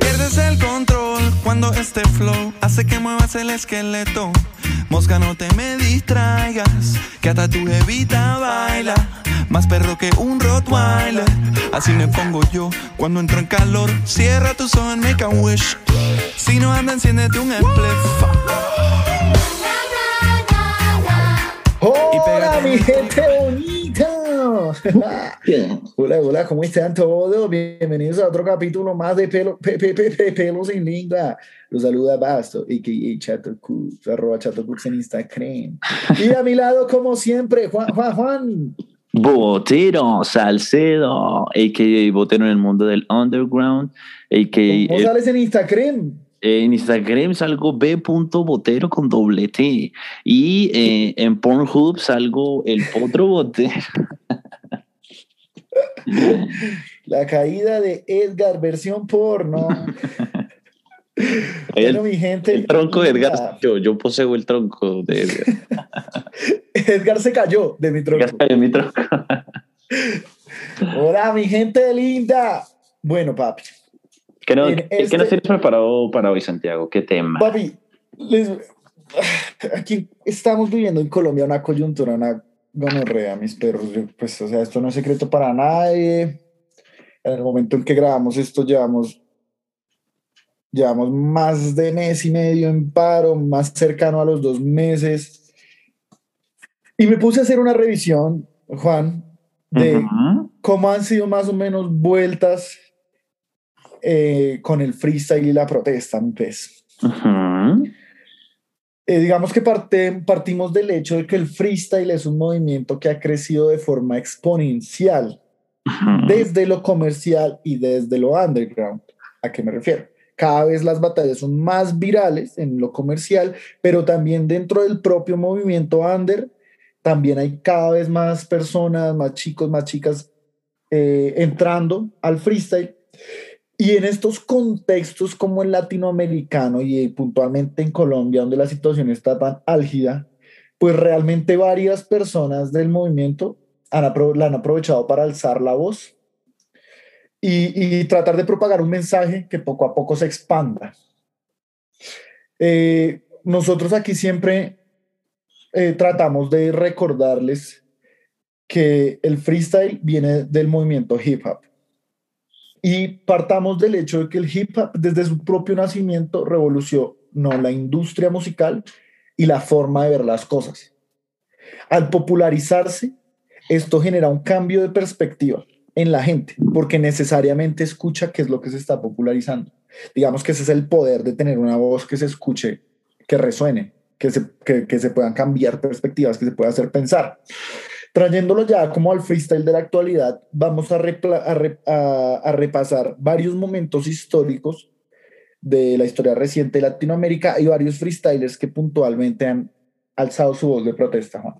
Pierdes el control cuando este flow hace que muevas el esqueleto. Mosca, no te me distraigas, que hasta tu evita baila. Más perro que un Rottweiler. Así me pongo yo cuando entro en calor. Cierra tus ojos make a wish. Si no anda, enciéndete un spliff. Hola, mi gente bonita. hola, hola, ¿cómo están todos? Bienvenidos a otro capítulo más de pelo, pe, pe, pe, pe- Pelos en Lingua. Los saluda Basto, a.k.a. Chato Cooks, arroba Chato Cooks en Instagram. Y a mi lado, como siempre, Juan, Juan, Juan. Botero, Salcedo, a.k.a. Botero en el mundo del underground, a.k.a. ¿Cómo sales en Instagram? en Instagram salgo b.botero con doble T y eh, en Pornhub salgo el potro botero. La caída de Edgar, versión porno. Bueno, mi gente. El tronco de. Edgar, yo, yo poseo el tronco de Edgar. Edgar se cayó de mi tronco. Edgar cayó en mi tronco. Hola, mi gente linda. Bueno, papi. ¿Qué, no, ¿qué- qué este- nos tienes preparado para hoy, Santiago? ¿Qué tema? Papi, les- aquí estamos viviendo en Colombia una coyuntura, una gonorrea, mis perros. Pues, o sea, esto no es secreto para nadie. En el momento en que grabamos esto, llevamos, llevamos más de mes y medio en paro, más cercano a los dos meses. Y me puse a hacer una revisión, Juan, de Ujú. cómo han sido más o menos vueltas eh, con el freestyle y la protesta, mi pez. Ujú. Eh, digamos que parte- partimos del hecho de que el freestyle es un movimiento que ha crecido de forma exponencial Ujú. desde lo comercial y desde lo underground. ¿A qué me refiero? Cada vez las batallas son más virales en lo comercial, pero también dentro del propio movimiento under, también hay cada vez más personas, más chicos, más chicas eh, entrando al freestyle. Y en estos contextos como el latinoamericano y eh, puntualmente en Colombia, donde la situación está tan álgida, pues realmente varias personas del movimiento la han aprovechado para alzar la voz y, tratar de propagar un mensaje que poco a poco se expanda. Eh, nosotros aquí siempre eh, tratamos de recordarles que el freestyle viene del movimiento hip hop. Y partamos del hecho de que el hip hop desde su propio nacimiento revolucionó la industria musical y la forma de ver las cosas. Al popularizarse, esto genera un cambio de perspectiva en la gente, porque necesariamente escucha qué es lo que se está popularizando. Digamos que ese es el poder de tener una voz que se escuche, que resuene, que se, que, se puedan cambiar perspectivas, que se pueda hacer pensar. Trayéndolo ya como al freestyle de la actualidad, vamos a- a repasar varios momentos históricos de la historia reciente de Latinoamérica y varios freestylers que puntualmente han alzado su voz de protesta, Juan.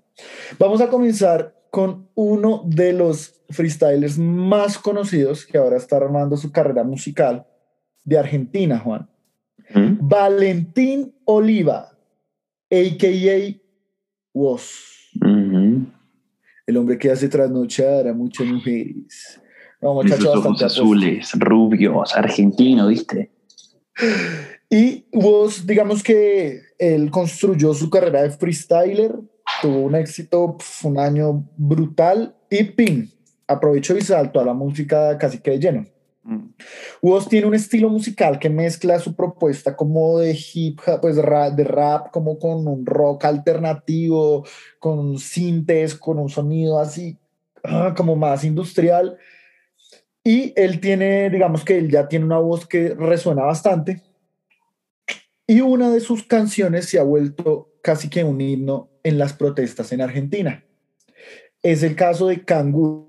Vamos a comenzar con uno de los freestylers más conocidos que ahora está armando su carrera musical de Argentina, Juan. Ujú. Valentín Oliva, a.k.a. Woz. Ujú. El hombre que hace trasnochar a muchas mujeres. No, muchacho ojos azules, rubios, argentino, ¿viste? Y Woz, digamos que él construyó su carrera de freestyler, tuvo un éxito, pf, un año brutal y pim, aprovechó y saltó a la música casi que de lleno. Woz tiene un estilo musical que mezcla su propuesta como de hip hop, pues ra- de rap, como con un rock alternativo, con sintes, con un sonido así ah, como más industrial. Y él tiene, digamos que él ya tiene una voz que resuena bastante. Y una de sus canciones se ha vuelto casi que un himno en las protestas en Argentina. Es el caso de Canguro.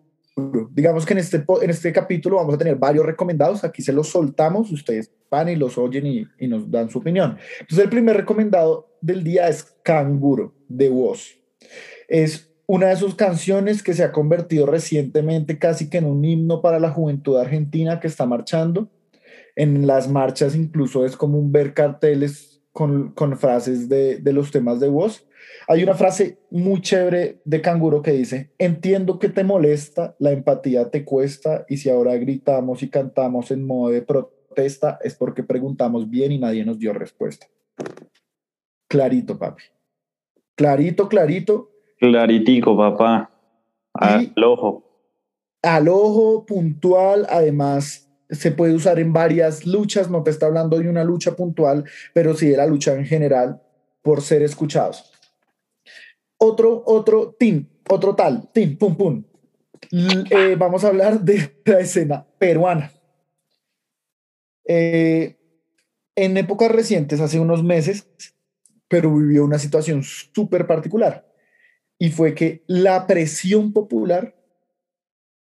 Digamos que en este, en este capítulo vamos a tener varios recomendados. Aquí se los soltamos. Ustedes van y los oyen y, y nos dan su opinión. Entonces, el primer recomendado del día es Canguro de Woz. Es una de sus canciones que se ha convertido recientemente casi que en un himno para la juventud argentina que está marchando. En las marchas incluso es común ver carteles con, con frases de, de los temas de voz. Hay una frase muy chévere de Canguro que dice, entiendo que te molesta, la empatía te cuesta y si ahora gritamos y cantamos en modo de protesta es porque preguntamos bien y nadie nos dio respuesta. Clarito, papi. Clarito, clarito. Claritico, papá. Al ojo. Al ojo, puntual, además se puede usar en varias luchas, no te está hablando de una lucha puntual, pero sí de la lucha en general por ser escuchados. Otro, otro, team, otro tal, team, pum, pum. Eh, vamos a hablar de la escena peruana. Eh, en épocas recientes, hace unos meses, Perú vivió una situación súper particular y fue que la presión popular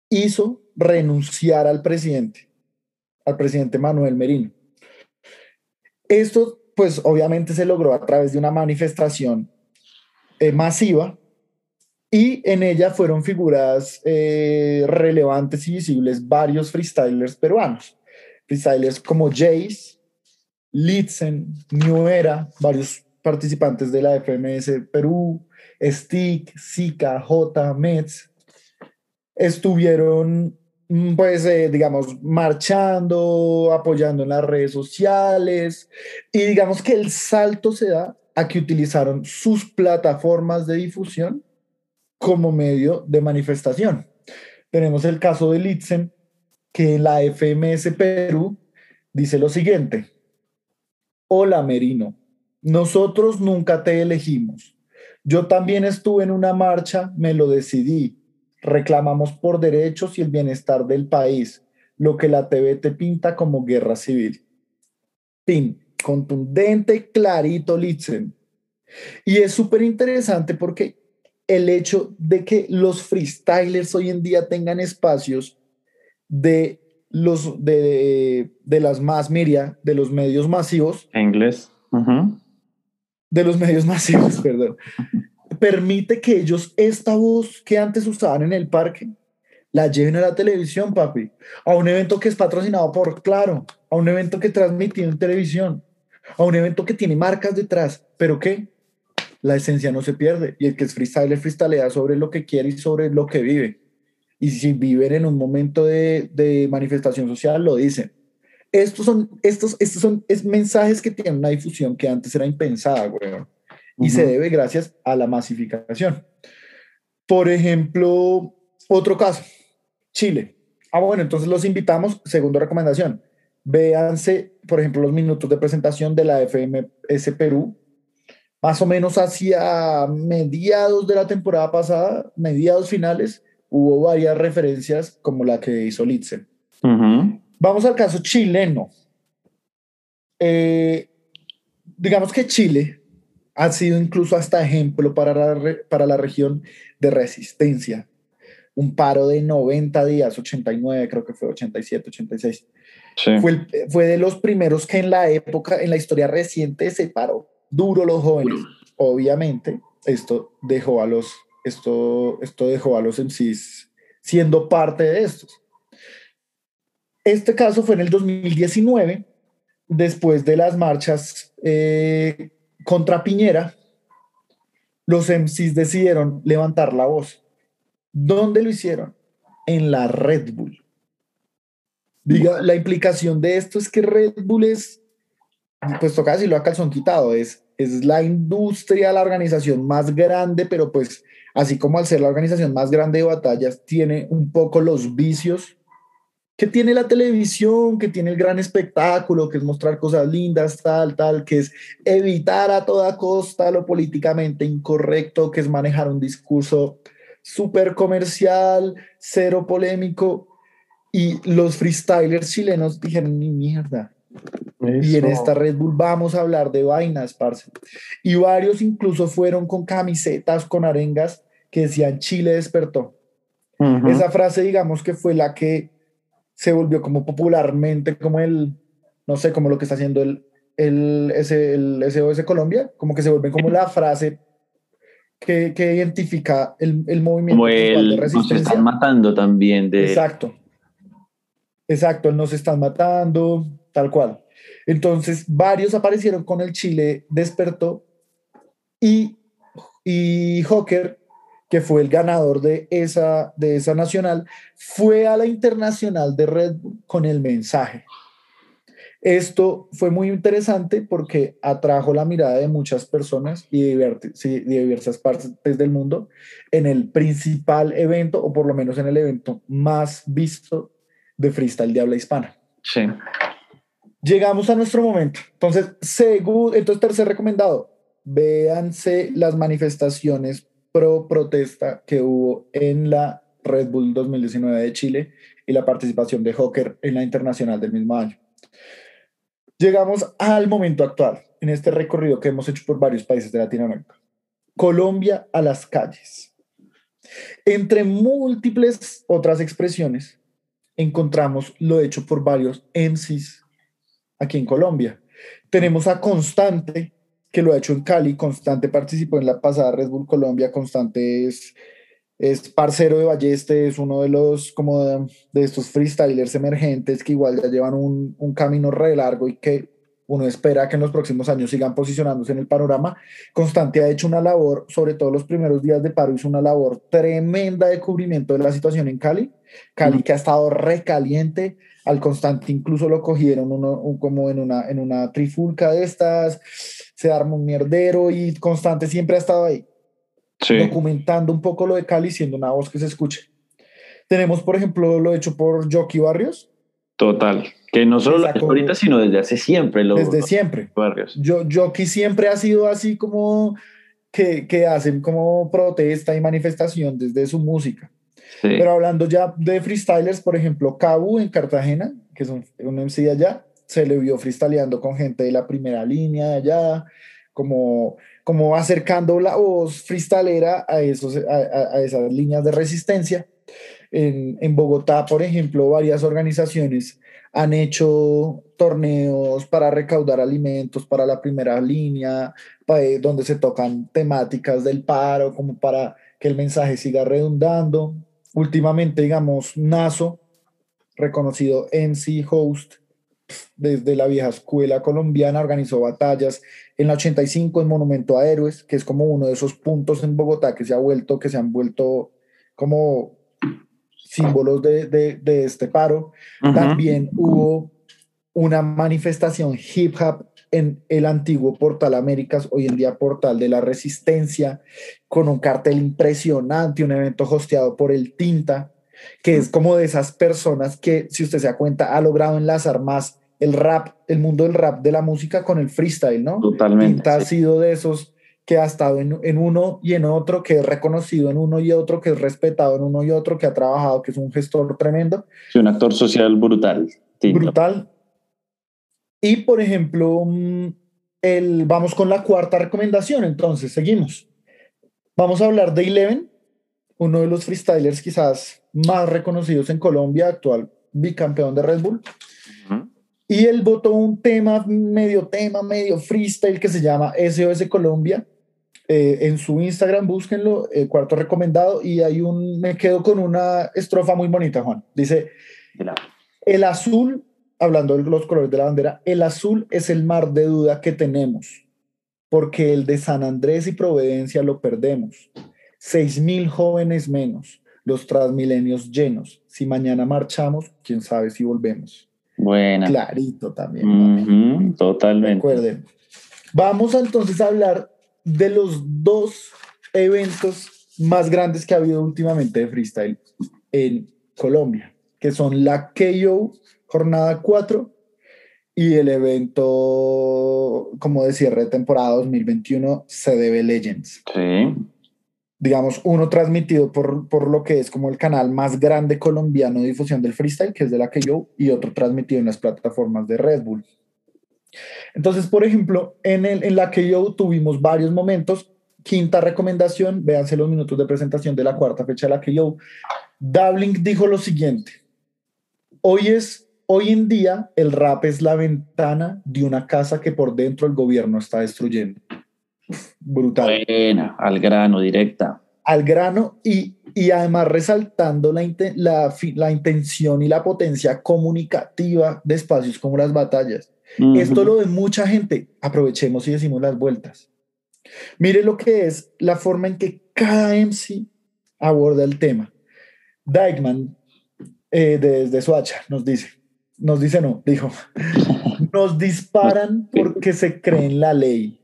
hizo renunciar al presidente, al presidente Manuel Merino. Esto, pues obviamente se logró a través de una manifestación eh, masiva y en ella fueron figuras eh, relevantes y visibles varios freestylers peruanos. Freestylers como Jace, Litzen, New Era, varios participantes de la FMS Perú, Stick, Zika, J, Mets, estuvieron, pues, eh, digamos, marchando, apoyando en las redes sociales, y digamos que el salto se da a que utilizaron sus plataformas de difusión como medio de manifestación. Tenemos el caso de Litzen, que la FMS Perú dice lo siguiente. Hola Merino, nosotros nunca te elegimos. Yo también estuve en una marcha, me lo decidí. Reclamamos por derechos y el bienestar del país, lo que la TV te pinta como guerra civil. Pin, contundente, clarito, Litzen. Y es súper interesante porque el hecho de que los freestylers hoy en día tengan espacios de los de, de las más miria, de los medios masivos. Inglés de los medios masivos, perdón, permite que ellos esta voz que antes usaban en el parque la lleven a la televisión, papi, a un evento que es patrocinado por Claro, a un evento que transmitido en televisión, a un evento que tiene marcas detrás, pero que la esencia no se pierde y el que es freestyle freestylea sobre lo que quiere y sobre lo que vive. Y si viven en un momento de, de manifestación social, lo dicen. Estos son, estos, estos son es mensajes que tienen una difusión que antes era impensada, güey. Y se debe gracias a la masificación. Por ejemplo, otro caso, Chile. Ah, bueno, entonces los invitamos, segunda recomendación, véanse, por ejemplo, los minutos de presentación de la FMS Perú, más o menos hacia mediados de la temporada pasada, mediados finales, hubo varias referencias como la que hizo Litzen. Vamos al caso chileno. Eh, digamos que Chile ha sido incluso hasta ejemplo para la, para la región de resistencia. Un paro de 90 días, 89, creo que fue 87, 86. Fue, fue de los primeros que en la época, en la historia reciente, se paró duro los jóvenes. Obviamente, esto dejó a los, esto, esto dejó a los MCs siendo parte de estos. Este caso fue en el 2019, después de las marchas eh, contra Piñera, los MCs decidieron levantar la voz. ¿Dónde lo hicieron? En la Red Bull. Diga, la implicación de esto es que Red Bull es, pues toca decirlo a calzón quitado, es, es la industria, la organización más grande, pero pues así como al ser la organización más grande de batallas, tiene un poco los vicios que tiene la televisión, que tiene el gran espectáculo, que es mostrar cosas lindas, tal, tal, que es evitar a toda costa lo políticamente incorrecto, que es manejar un discurso súper comercial, cero polémico. Y los freestylers chilenos dijeron, ni mierda. Y en esta Red Bull vamos a hablar de vainas, parce. Y varios incluso fueron con camisetas, con arengas que decían Chile despertó. Esa frase, digamos que fue la que se volvió como popularmente como el, no sé, como lo que está haciendo el, el, el SOS Colombia, como que se vuelve como la frase que, que identifica el, el movimiento Como principal de el, nos resistencia. están matando también de... Exacto. Exacto, el nos están matando, tal cual. Entonces, varios aparecieron con el Chile despertó y, y Hawker, que fue el ganador de esa, de esa nacional, fue a la internacional de Red Bull con el mensaje. Esto fue muy interesante porque atrajo la mirada de muchas personas y de, diversas partes del mundo en el principal evento, o por lo menos en el evento más visto de freestyle de habla hispana. Sí. Llegamos a nuestro momento. Entonces, según, entonces tercer recomendado, véanse las manifestaciones pro protesta que hubo en la Red Bull 2019 de Chile y la participación de Hawker en la internacional del mismo año. Llegamos al momento actual, en este recorrido que hemos hecho por varios países de Latinoamérica. Colombia a las calles. Entre múltiples otras expresiones, encontramos lo hecho por varios MCs aquí en Colombia. Tenemos a Constante, que lo ha hecho en Cali. Constante participó en la pasada Red Bull Colombia. Constante es, es parcero de Balleste, es uno de los como de, de estos freestylers emergentes que igual ya llevan un, un camino re largo y que uno espera que en los próximos años sigan posicionándose en el panorama. Constante ha hecho una labor, sobre todo los primeros días de paro, hizo una labor tremenda de cubrimiento de la situación en Cali. Cali que ha estado recaliente, al Constante incluso lo cogieron uno, un- como en una, en una trifulca de estas, se arma un mierdero y Constante siempre ha estado ahí Sí. documentando un poco lo de Cali, siendo una voz que se escuche. Tenemos, por ejemplo, lo hecho por Jockey Barrios, Total. Que no solo hace ahorita, sino desde hace siempre. Lo, desde siempre. barrios. Yo, Jockey siempre ha sido así como que, que hacen como protesta y manifestación desde su música. Pero hablando ya de freestylers, por ejemplo, Cabu en Cartagena, que es un, un MC de allá, se le vio freestyleando con gente de la primera línea de allá, como, como acercando la voz freestylera a, esos, a, a- esas líneas de resistencia. En, en Bogotá, por ejemplo, varias organizaciones han hecho torneos para recaudar alimentos para la primera línea, pa- eh, donde se tocan temáticas del paro, como para que el mensaje siga redundando. Últimamente, digamos, Naso, reconocido MC host desde la vieja escuela colombiana, organizó batallas en la 85 en Monumento a Héroes, que es como uno de esos puntos en Bogotá que se ha vuelto, que se han vuelto como símbolos de, de, de este paro. También hubo una manifestación hip hop en el antiguo Portal Américas, hoy en día Portal de la Resistencia, con un cartel impresionante, un evento hosteado por el Tinta, que es como de esas personas que, si usted se da cuenta, ha logrado enlazar más el rap, el mundo del rap de la música con el freestyle, ¿no? Totalmente. Tinta ha sí. sido de esos que ha estado en, en uno y en otro, que es reconocido en uno y otro, que es respetado en uno y otro, que ha trabajado, que es un gestor tremendo Sí, un actor social brutal. Sí, brutal. Y por ejemplo, mm, el, vamos con la cuarta recomendación, entonces seguimos. Vamos a hablar de Eleven, uno de los freestylers quizás más reconocidos en Colombia, actual bicampeón de Red Bull. Y él votó un tema, medio tema, medio freestyle que se llama SOS Colombia. Eh, en su Instagram, búsquenlo, el cuarto recomendado. Y hay un, me quedo con una estrofa muy bonita, Juan. Dice, el azul, hablando de los colores de la bandera, el azul es el mar de duda que tenemos, porque el de San Andrés y Providencia lo perdemos. Seis mil jóvenes menos, los transmilenios llenos. Si mañana marchamos, quién sabe si volvemos. Buena. Clarito también. Totalmente. Recuerden. Vamos entonces a hablar de los dos eventos más grandes que ha habido últimamente de freestyle en Colombia, que son la KO Jornada 4 y el evento como de cierre de temporada 2021 CDB Legends. Sí. Digamos, uno transmitido por, por lo que es como el canal más grande colombiano de difusión del freestyle, que es de la KO, y otro transmitido en las plataformas de Red Bull. Entonces, por ejemplo, en, el, en la que yo tuvimos varios momentos. Quinta recomendación, véanse los minutos de presentación de la cuarta fecha de la que yo. Dabling dijo lo siguiente: hoy, es, hoy en día el rap es la ventana de una casa que por dentro el gobierno está destruyendo. brutal. Buena, al grano, directa. Al grano y, y además resaltando la, la, la intención y la potencia comunicativa de espacios como las batallas. Esto lo ve mucha gente. Aprovechemos y decimos las vueltas. Mire lo que es la forma en que cada MC aborda el tema. Dykeman, eh, desde Soacha, nos dice, nos dice no, dijo, nos disparan porque se creen la ley.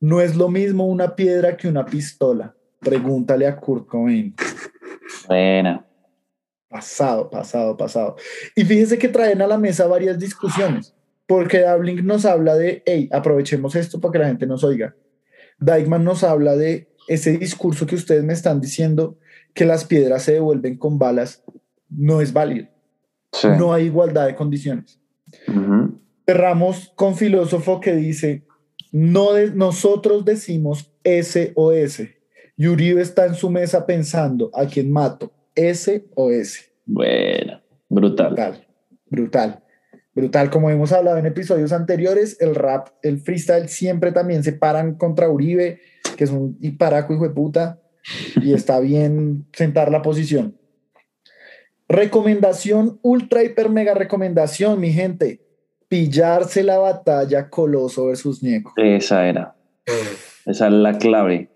No es lo mismo una piedra que una pistola. Pregúntale a Kurt Cobain. Buena. Pasado, pasado, pasado. Y fíjese que traen a la mesa varias discusiones, porque Dabling nos habla de, hey, aprovechemos esto para que la gente nos oiga. Dykeman nos habla de ese discurso que ustedes me están diciendo, que las piedras se devuelven con balas, no es válido. Sí. No hay igualdad de condiciones. Ujú. Cerramos con filósofo que dice, no de- nosotros decimos SOS. Y Uribe está en su mesa pensando, ¿a quién mato? SOS. Buena. Brutal. Brutal, brutal, brutal. Como hemos hablado en episodios anteriores, el rap, el freestyle siempre también se paran contra Uribe, que es un hiparaco hijo de puta, y está bien sentar la posición. Recomendación, ultra, hiper, mega recomendación, mi gente. Pillarse la batalla Coloso versus Ñeco. Esa era. Esa es la clave.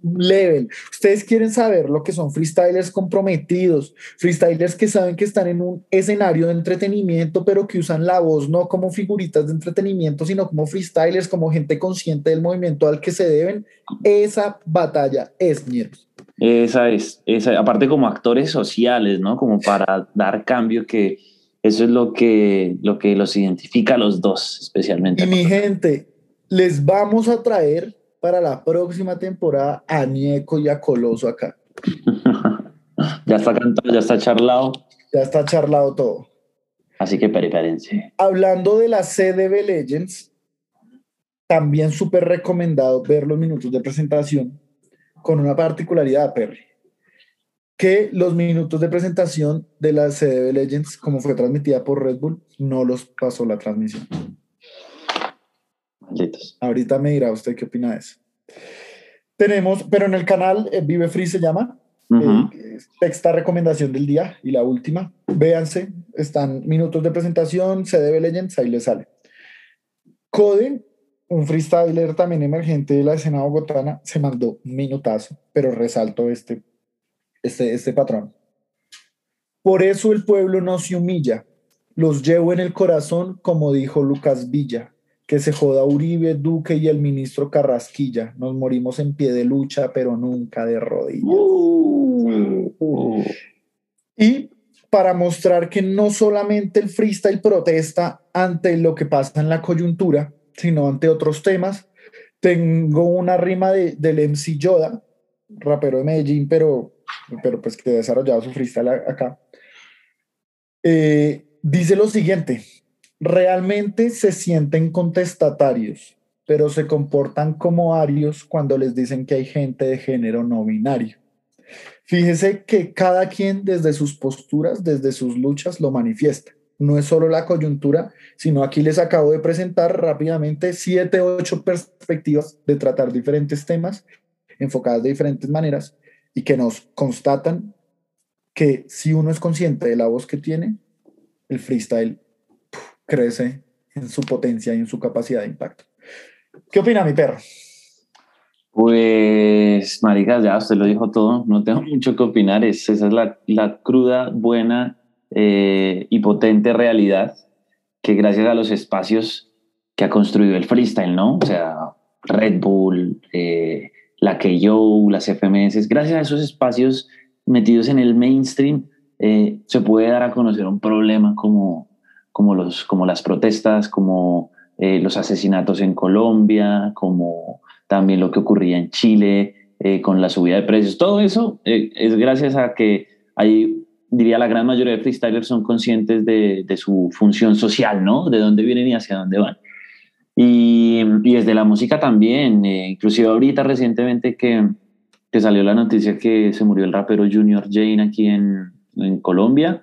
level. Ustedes quieren saber lo que son freestylers comprometidos, freestylers que saben que están en un escenario de entretenimiento, pero que usan la voz no como figuritas de entretenimiento, sino como freestylers, como gente consciente del movimiento al que se deben. Esa batalla es mierda. Esa es, esa, aparte como actores sociales, ¿no? Como para dar cambio, que eso es lo que, lo que los identifica a los dos, especialmente. Y mi gente, les vamos a traer para la próxima temporada a Nieco y a Coloso acá. ya está cantado, ya está charlado, Ya está charlado todo. así que prepárense. Hablando de la CDB Legends, también súper recomendado ver los minutos de presentación con una particularidad, Perry, que los minutos de presentación de la CDB Legends, como fue transmitida por Red Bull, no los pasó la transmisión. Malditos. Ahorita me dirá usted qué opina de eso. Tenemos, pero en el canal eh, Vive Free se llama, Ujú. eh, sexta recomendación del día y la última. Véanse, están minutos de presentación, CDB Legends, ahí les sale. Code, un freestyler también emergente de la escena bogotana, se mandó un minutazo, pero resalto este, este, este patrón. Por eso el pueblo no se humilla, los llevo en el corazón, como dijo Lucas Villa. Que se joda Uribe, Duque y el ministro Carrasquilla. Nos morimos en pie de lucha, pero nunca de rodillas. Y para mostrar que no solamente el freestyle protesta ante lo que pasa en la coyuntura, sino ante otros temas, tengo una rima de, del MC Yoda, rapero de Medellín, pero, pero pues que desarrollado su freestyle acá. Eh, dice lo siguiente, realmente se sienten contestatarios, pero se comportan como arios cuando les dicen que hay gente de género no binario. Fíjese que cada quien desde sus posturas, desde sus luchas, lo manifiesta. No es solo la coyuntura, sino aquí les acabo de presentar rápidamente siete, ocho perspectivas de tratar diferentes temas enfocadas de diferentes maneras y que nos constatan que si uno es consciente de la voz que tiene, el freestyle crece en su potencia y en su capacidad de impacto. ¿Qué opina mi perro? Pues, maricas, ya usted lo dijo todo, no tengo mucho que opinar, es, esa es la, la cruda, buena eh, y potente realidad que gracias a los espacios que ha construido el freestyle, ¿no? O sea, Red Bull, eh, la KO, las FMS, gracias a esos espacios metidos en el mainstream, eh, se puede dar a conocer un problema como, como, los, como las protestas, como eh, los asesinatos en Colombia, como también lo que ocurría en Chile eh, con la subida de precios. Todo eso eh, es gracias a que hay, diría la gran mayoría de freestylers son conscientes de, de su función social, ¿no? De dónde vienen y hacia dónde van. Y, y desde la música también, eh, inclusive ahorita recientemente que, que salió la noticia que se murió el rapero Junior Jane aquí en, Colombia,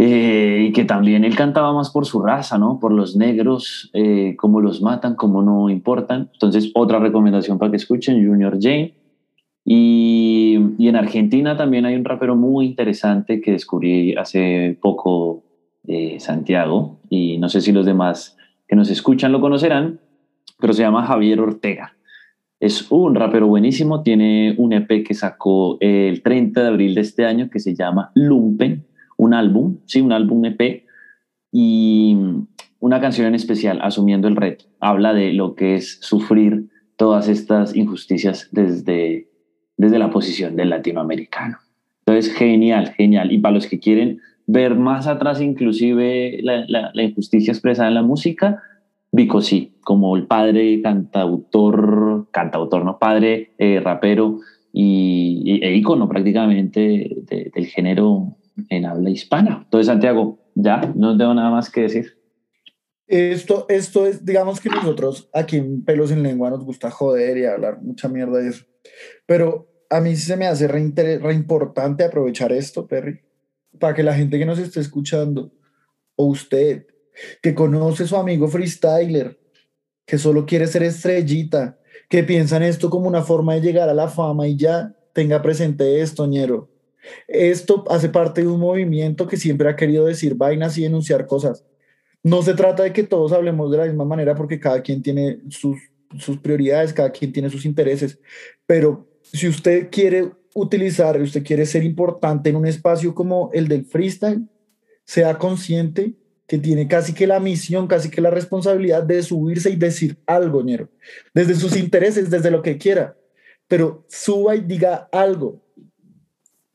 Eh, y que también él cantaba más por su raza, ¿no? Por los negros, eh, cómo los matan, cómo no importan. Entonces, otra recomendación para que escuchen, Junior Jane. Y, y, en Argentina también hay un rapero muy interesante que descubrí hace poco, eh, Santiago, y no sé si los demás que nos escuchan lo conocerán, pero se llama Javier Ortega. Es un rapero buenísimo, tiene un EP que sacó el 30 de abril de este año que se llama Lumpen, un álbum, sí, un álbum EP, y una canción en especial, Asumiendo el Reto. Habla de lo que es sufrir todas estas injusticias desde, desde la posición del latinoamericano. Entonces, genial, genial. Y para los que quieren ver más atrás inclusive la, la, injusticia expresada en la música, Vico sí, como el padre cantautor, cantautor, no padre eh, rapero y, e ícono prácticamente del género en habla hispana. Entonces, Santiago, ya, no tengo nada más que decir. Esto, esto es, digamos que nosotros aquí en Pelos en Lengua nos gusta joder y hablar mucha mierda de eso. Pero a mí se me hace re, importante aprovechar esto, Perry, para que la gente que nos esté escuchando, o usted, que conoce a su amigo freestyler, que solo quiere ser estrellita, que piensa en esto como una forma de llegar a la fama y ya tenga presente esto, ñero. Esto hace parte de un movimiento que siempre ha querido decir vainas y denunciar cosas. No se trata de que todos hablemos de la misma manera porque cada quien tiene sus, sus prioridades, cada quien tiene sus intereses, pero si usted quiere utilizar, usted quiere ser importante en un espacio como el del freestyle, sea consciente que tiene casi que la misión, casi que la responsabilidad de subirse y decir algo, ñero, desde sus intereses, desde lo que quiera, pero suba y diga algo,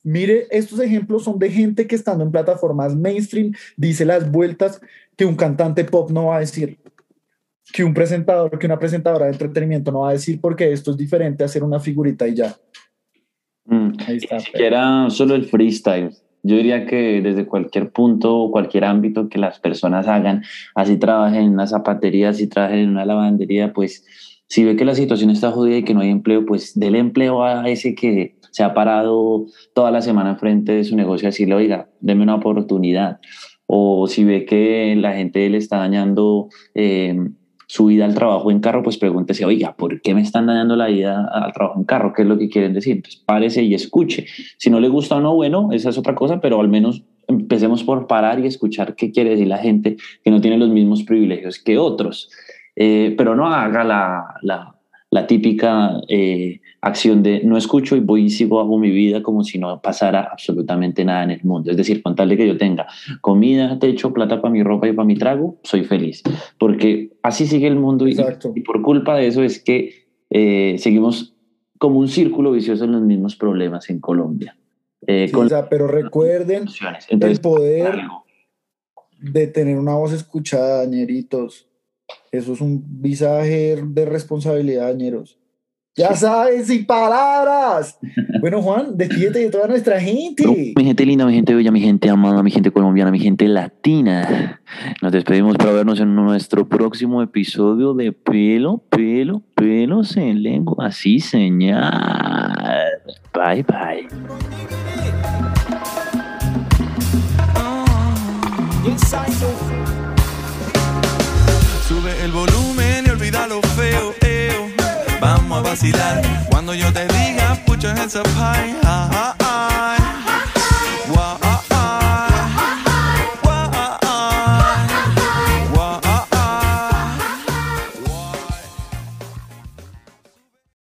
Mire, estos ejemplos son de gente que estando en plataformas mainstream dice las vueltas que un cantante pop no va a decir, que un presentador, que una presentadora de entretenimiento no va a decir porque esto es diferente a hacer una figurita y ya. Mm. Ahí está. Ni siquiera solo el freestyle. Yo diría que desde cualquier punto o cualquier ámbito que las personas hagan, así trabajen en una zapatería, así trabajen en una lavandería, pues si ve que la situación está jodida y que no hay empleo, pues del empleo a ese que se ha parado toda la semana enfrente de su negocio a decirle, oiga, deme una oportunidad. O si ve que la gente le está dañando eh, su vida al trabajo en carro, pues pregúntese, oiga, ¿por qué me están dañando la vida al trabajo en carro? ¿Qué es lo que quieren decir? Pues párese y escuche. Si no le gusta o no, bueno, esa es otra cosa, pero al menos empecemos por parar y escuchar qué quiere decir la gente que no tiene los mismos privilegios que otros. Eh, pero no haga la, la, la típica eh, acción de no escucho y voy y sigo hago mi vida como si no pasara absolutamente nada en el mundo. Es decir, con tal de que yo tenga comida, techo, plata para mi ropa y para mi trago, soy feliz. Porque así sigue el mundo y, y, por culpa de eso es que eh, seguimos como un círculo vicioso en los mismos problemas en Colombia. Eh, pero recuerden el poder de tener una voz escuchada, ñeritos eso es un visaje de responsabilidad, ñeros. Ya sabes, sin palabras. Bueno, Juan, despídete de toda nuestra gente. mi gente linda, mi gente bella, mi gente amada, mi gente colombiana, mi gente latina. Nos despedimos para vernos en nuestro próximo episodio de Pelo, Pelo, Pelos en Lengua. Así, señal. Bye, bye. Sube el volumen y olvida lo feo, Vamos a vacilar. Cuando yo te diga, put your hands up high.